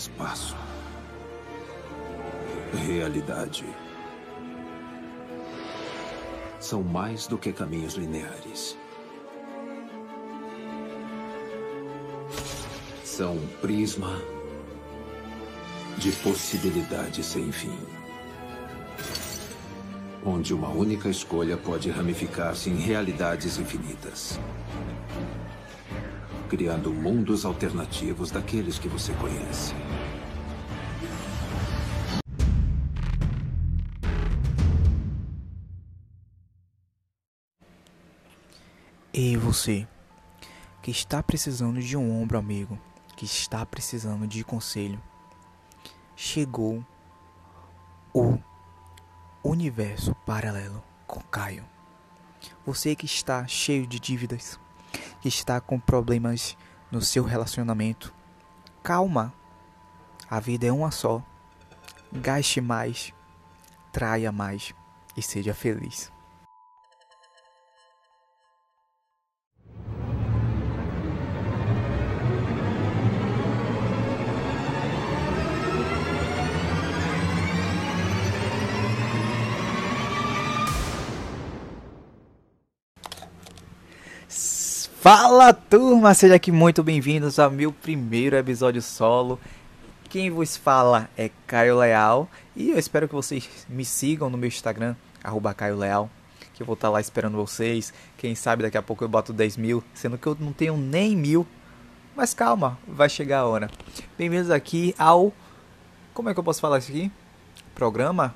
espaço. Realidade. São mais do que caminhos lineares. São um prisma de possibilidades sem fim. Onde uma única escolha pode ramificar-se em realidades infinitas criando mundos alternativos daqueles que você conhece. E você, que está precisando de um ombro amigo, que está precisando de conselho, chegou o universo paralelo com Caio. Você que está cheio de dívidas, que está com problemas no seu relacionamento, calma. A vida é uma só. Gaste mais, traia mais e seja feliz. Fala turma, seja aqui muito bem-vindos ao meu primeiro episódio solo. Quem vos fala é Caio Leal e eu espero que vocês me sigam no meu Instagram, arroba Caio Leal, que eu vou estar lá esperando vocês. Quem sabe daqui a pouco eu boto 10 mil, sendo que eu não tenho nem mil. Mas calma, vai chegar a hora. Bem-vindos aqui ao. Como é que eu posso falar isso aqui? Programa?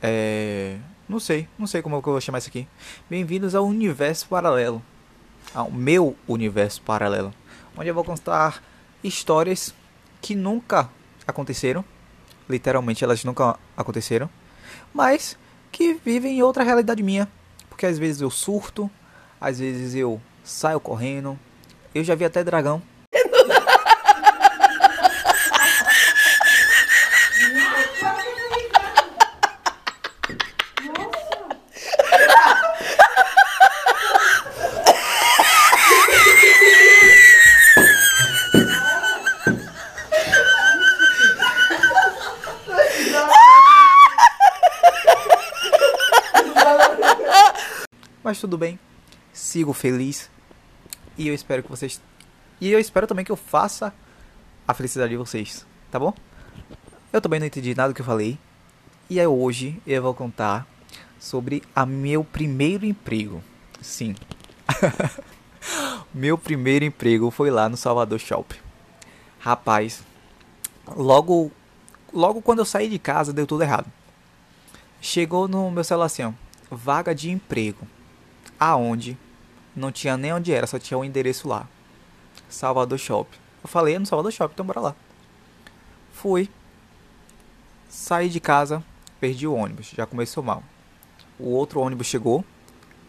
É. Não sei, não sei como é que eu vou chamar isso aqui. Bem-vindos ao Universo Paralelo ao meu universo paralelo, onde eu vou contar histórias que nunca aconteceram, literalmente elas nunca aconteceram, mas que vivem em outra realidade minha, porque às vezes eu surto, às vezes eu saio correndo, eu já vi até dragão. Mas tudo bem. Sigo feliz. E eu espero que vocês. E eu espero também que eu faça a felicidade de vocês, tá bom? Eu também não entendi nada do que eu falei. E é hoje eu vou contar sobre a meu primeiro emprego. Sim. meu primeiro emprego foi lá no Salvador Shop. Rapaz, logo logo quando eu saí de casa deu tudo errado. Chegou no meu celular assim, ó, vaga de emprego aonde não tinha nem onde era, só tinha um endereço lá. Salvador Shop. Eu falei, é no Salvador Shop, então bora lá. Fui. Saí de casa, perdi o ônibus, já começou mal. O outro ônibus chegou,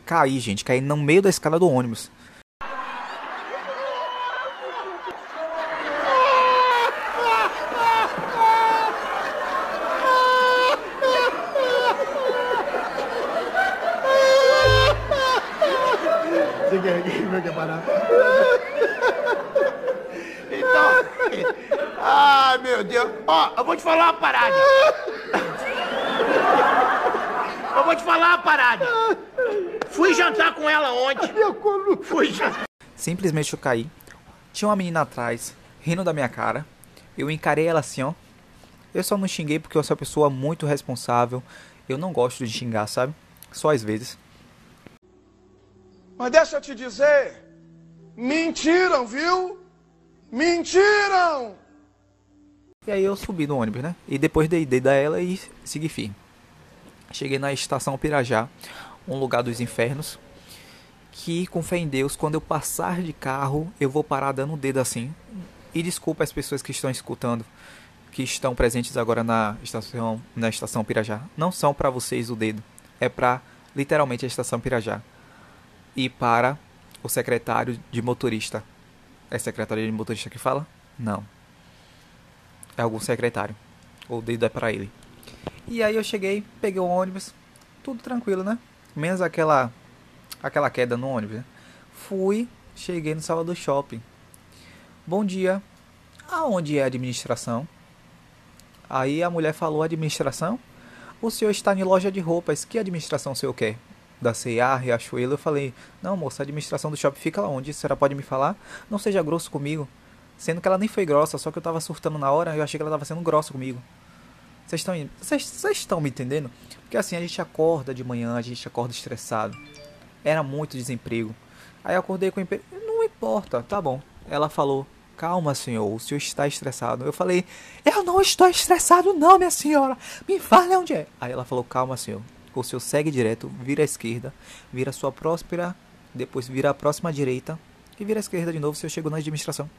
caí, gente, caí no meio da escada do ônibus. Você quer, parar? Então. Ai, meu Deus. Ó, eu vou te falar uma parada. Eu vou te falar uma parada. Fui jantar com ela ontem. Fui jantar. Simplesmente eu caí. Tinha uma menina atrás, rindo da minha cara. Eu encarei ela assim, ó. Eu só não xinguei porque eu sou uma pessoa muito responsável. Eu não gosto de xingar, sabe? Só às vezes. Mas deixa eu te dizer, mentiram, viu? Mentiram! E aí eu subi no ônibus, né? E depois dei, dei da ela e segui firme. Cheguei na estação Pirajá, um lugar dos infernos. Que com fé em Deus, quando eu passar de carro, eu vou parar dando o dedo assim. E desculpa as pessoas que estão escutando, que estão presentes agora na estação, na estação Pirajá. Não são para vocês o dedo, é para literalmente a estação Pirajá e para o secretário de motorista. É secretário de motorista que fala? Não. É algum secretário. O dedo é para ele. E aí eu cheguei, peguei o ônibus, tudo tranquilo, né? Menos aquela aquela queda no ônibus, né? Fui, cheguei no Salvador Shopping. Bom dia. Aonde é a administração? Aí a mulher falou: Administração? O senhor está em loja de roupas. Que administração o senhor quer? Da C&A, Riachuelo. Eu falei: Não, moça, a administração do shopping fica lá onde? Senhora pode me falar? Não seja grosso comigo. Sendo que ela nem foi grossa, só que eu tava surtando na hora e eu achei que ela tava sendo grossa comigo. Vocês estão vocês estão me entendendo? Porque assim, a gente acorda de manhã, a gente acorda estressado. Era muito desemprego. Aí eu acordei com emprego. Não importa, tá bom. Ela falou: Calma, senhor, o senhor está estressado. Eu falei: Eu não estou estressado, não, minha senhora. Me fale onde é. Aí ela falou: Calma, senhor. O senhor segue direto, vira à esquerda, vira sua próspera, depois vira a próxima direita e vira à esquerda de novo. O senhor chegou na administração.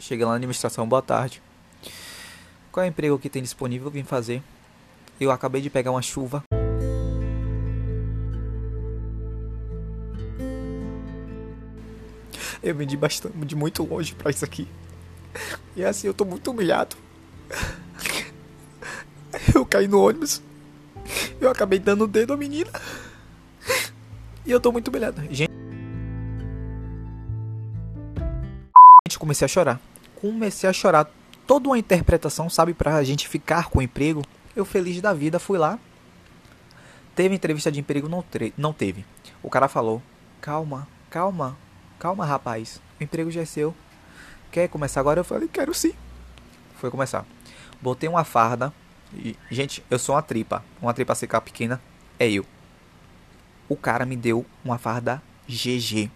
Chega lá na administração, boa tarde. Qual é o emprego que tem disponível? Vim fazer. Eu acabei de pegar uma chuva. Eu vim de bastante, de muito longe para isso aqui. E assim, eu tô muito humilhado. Eu caí no ônibus. Eu acabei dando o dedo à menina. E eu tô muito humilhado. Gente, comecei a chorar. Comecei a chorar. Toda uma interpretação, sabe, pra gente ficar com o emprego. Eu feliz da vida fui lá. Teve entrevista de emprego? Não, não teve. O cara falou: Calma, calma, calma, rapaz. O emprego já é seu. Quer começar agora? Eu falei: Quero sim. Foi começar. Botei uma farda. Gente, eu sou uma tripa. Uma tripa seca pequena é eu. O cara me deu uma farda GG.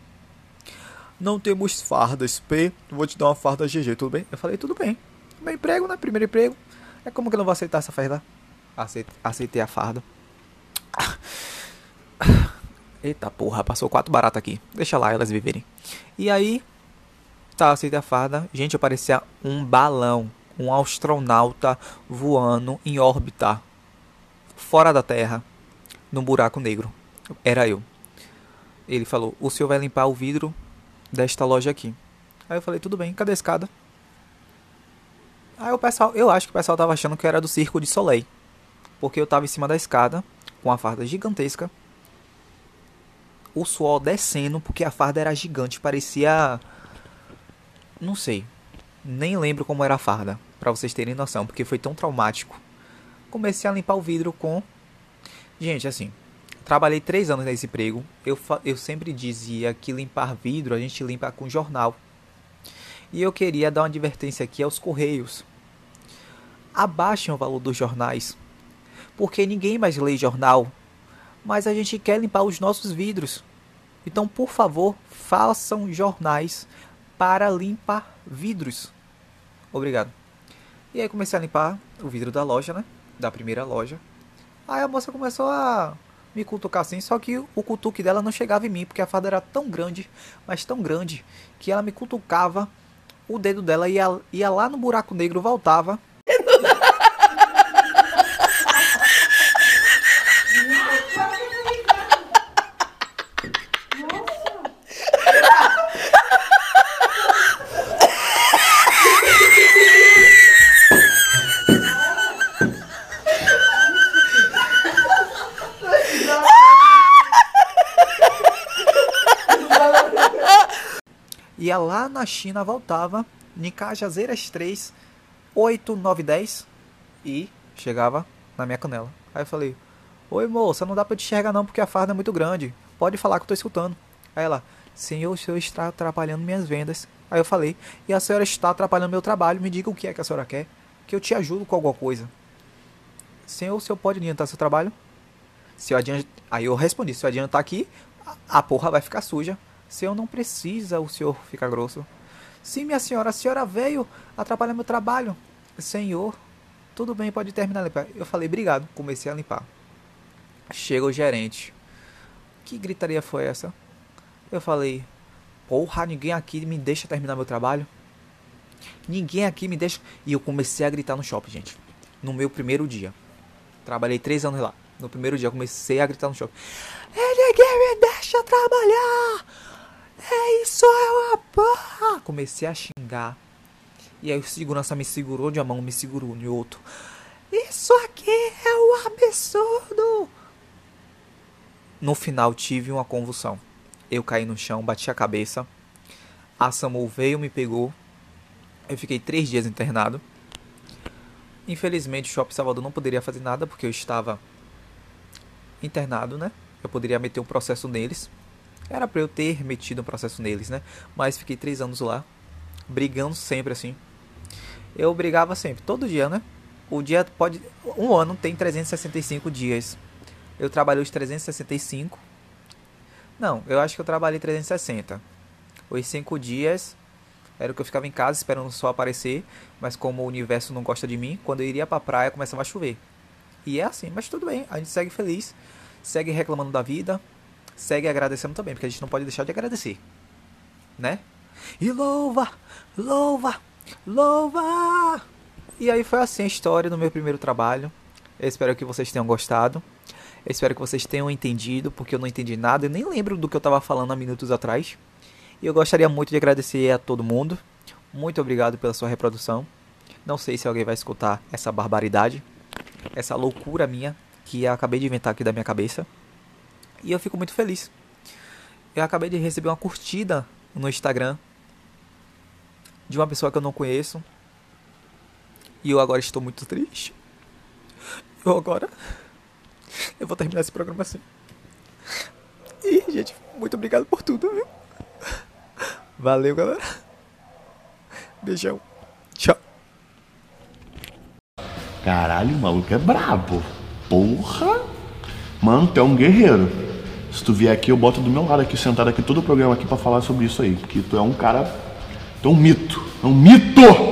Não temos fardas P. Vou te dar uma farda GG, tudo bem? Eu falei: Tudo bem. Meu emprego, né? Primeiro emprego. É como que eu não vou aceitar essa farda? Aceitei, aceitei a farda. Eita porra, passou quatro baratas aqui. Deixa lá elas viverem. E aí, tá, aceitei a farda. Gente, eu parecia um balão. Um astronauta voando em órbita. Fora da Terra. Num buraco negro. Era eu. Ele falou: O senhor vai limpar o vidro desta loja aqui. Aí eu falei: Tudo bem, cadê a escada? Aí o pessoal, eu acho que o pessoal tava achando que era do Circo de Soleil. Porque eu tava em cima da escada, com a farda gigantesca. O suor descendo, porque a farda era gigante, parecia. Não sei. Nem lembro como era a farda, para vocês terem noção, porque foi tão traumático. Comecei a limpar o vidro com. Gente, assim. Trabalhei três anos nesse emprego. Eu, eu sempre dizia que limpar vidro a gente limpa com jornal. E eu queria dar uma advertência aqui aos correios abaixem o valor dos jornais. Porque ninguém mais lê jornal, mas a gente quer limpar os nossos vidros. Então, por favor, façam jornais para limpar vidros. Obrigado. E aí comecei a limpar o vidro da loja, né? Da primeira loja. Aí a moça começou a me cutucar assim, só que o cutuque dela não chegava em mim, porque a farda era tão grande, mas tão grande, que ela me cutucava, o dedo dela ia, ia lá no buraco negro, voltava, na China, voltava em Cajazeiras 3, 8, 9, 10 e chegava na minha canela. Aí eu falei: Oi moça, não dá pra te enxergar não porque a farda é muito grande. Pode falar que eu tô escutando. Aí ela: Senhor, o senhor está atrapalhando minhas vendas. Aí eu falei: E a senhora está atrapalhando meu trabalho. Me diga o que é que a senhora quer, que eu te ajudo com alguma coisa. Senhor, o senhor pode adiantar seu trabalho? Se eu adiant... Aí eu respondi: Se eu adiantar aqui, a porra vai ficar suja. Senhor, não precisa o senhor ficar grosso. Sim, minha senhora, a senhora veio atrapalhar meu trabalho. Senhor, tudo bem, pode terminar limpar. Eu falei, obrigado. Comecei a limpar. Chega o gerente. Que gritaria foi essa? Eu falei, porra, ninguém aqui me deixa terminar meu trabalho. Ninguém aqui me deixa. E eu comecei a gritar no shopping, gente. No meu primeiro dia. Trabalhei três anos lá. No primeiro dia eu comecei a gritar no shopping. Ninguém me deixa trabalhar! É isso, é uma porra! Comecei a xingar. E aí o segurança me segurou de uma mão, me segurou de outro. Isso aqui é um absurdo! No final tive uma convulsão. Eu caí no chão, bati a cabeça. A Samu veio, me pegou. Eu fiquei três dias internado. Infelizmente, o Shopping Salvador não poderia fazer nada porque eu estava internado, né? Eu poderia meter um processo neles. Era para eu ter metido um processo neles, né? Mas fiquei três anos lá, brigando sempre assim. Eu brigava sempre, todo dia, né? O dia pode. Um ano tem 365 dias. Eu trabalhei os 365. Não, eu acho que eu trabalhei 360. Os 5 dias era o que eu ficava em casa esperando o sol aparecer, mas como o universo não gosta de mim, quando eu iria pra praia começava a chover. E é assim, mas tudo bem, a gente segue feliz, segue reclamando da vida, segue agradecendo também, porque a gente não pode deixar de agradecer, né? E louva, louva, louva! E aí foi assim a história do meu primeiro trabalho. Eu espero que vocês tenham gostado. Eu espero que vocês tenham entendido, porque eu não entendi nada. Eu nem lembro do que eu estava falando há minutos atrás. E eu gostaria muito de agradecer a todo mundo. Muito obrigado pela sua reprodução. Não sei se alguém vai escutar essa barbaridade, essa loucura minha que acabei de inventar aqui da minha cabeça. E eu fico muito feliz. Eu acabei de receber uma curtida no Instagram de uma pessoa que eu não conheço. E eu agora estou muito triste. Eu agora. Eu vou terminar esse programa assim. E, gente, muito obrigado por tudo, viu? Valeu, galera. Beijão. Tchau. Caralho, o maluco é brabo. Porra! Mano, tu é um guerreiro. Se tu vier aqui, eu boto do meu lado aqui, sentado aqui, todo o programa aqui pra falar sobre isso aí. Que tu é um cara. Tu é um mito. É um mito!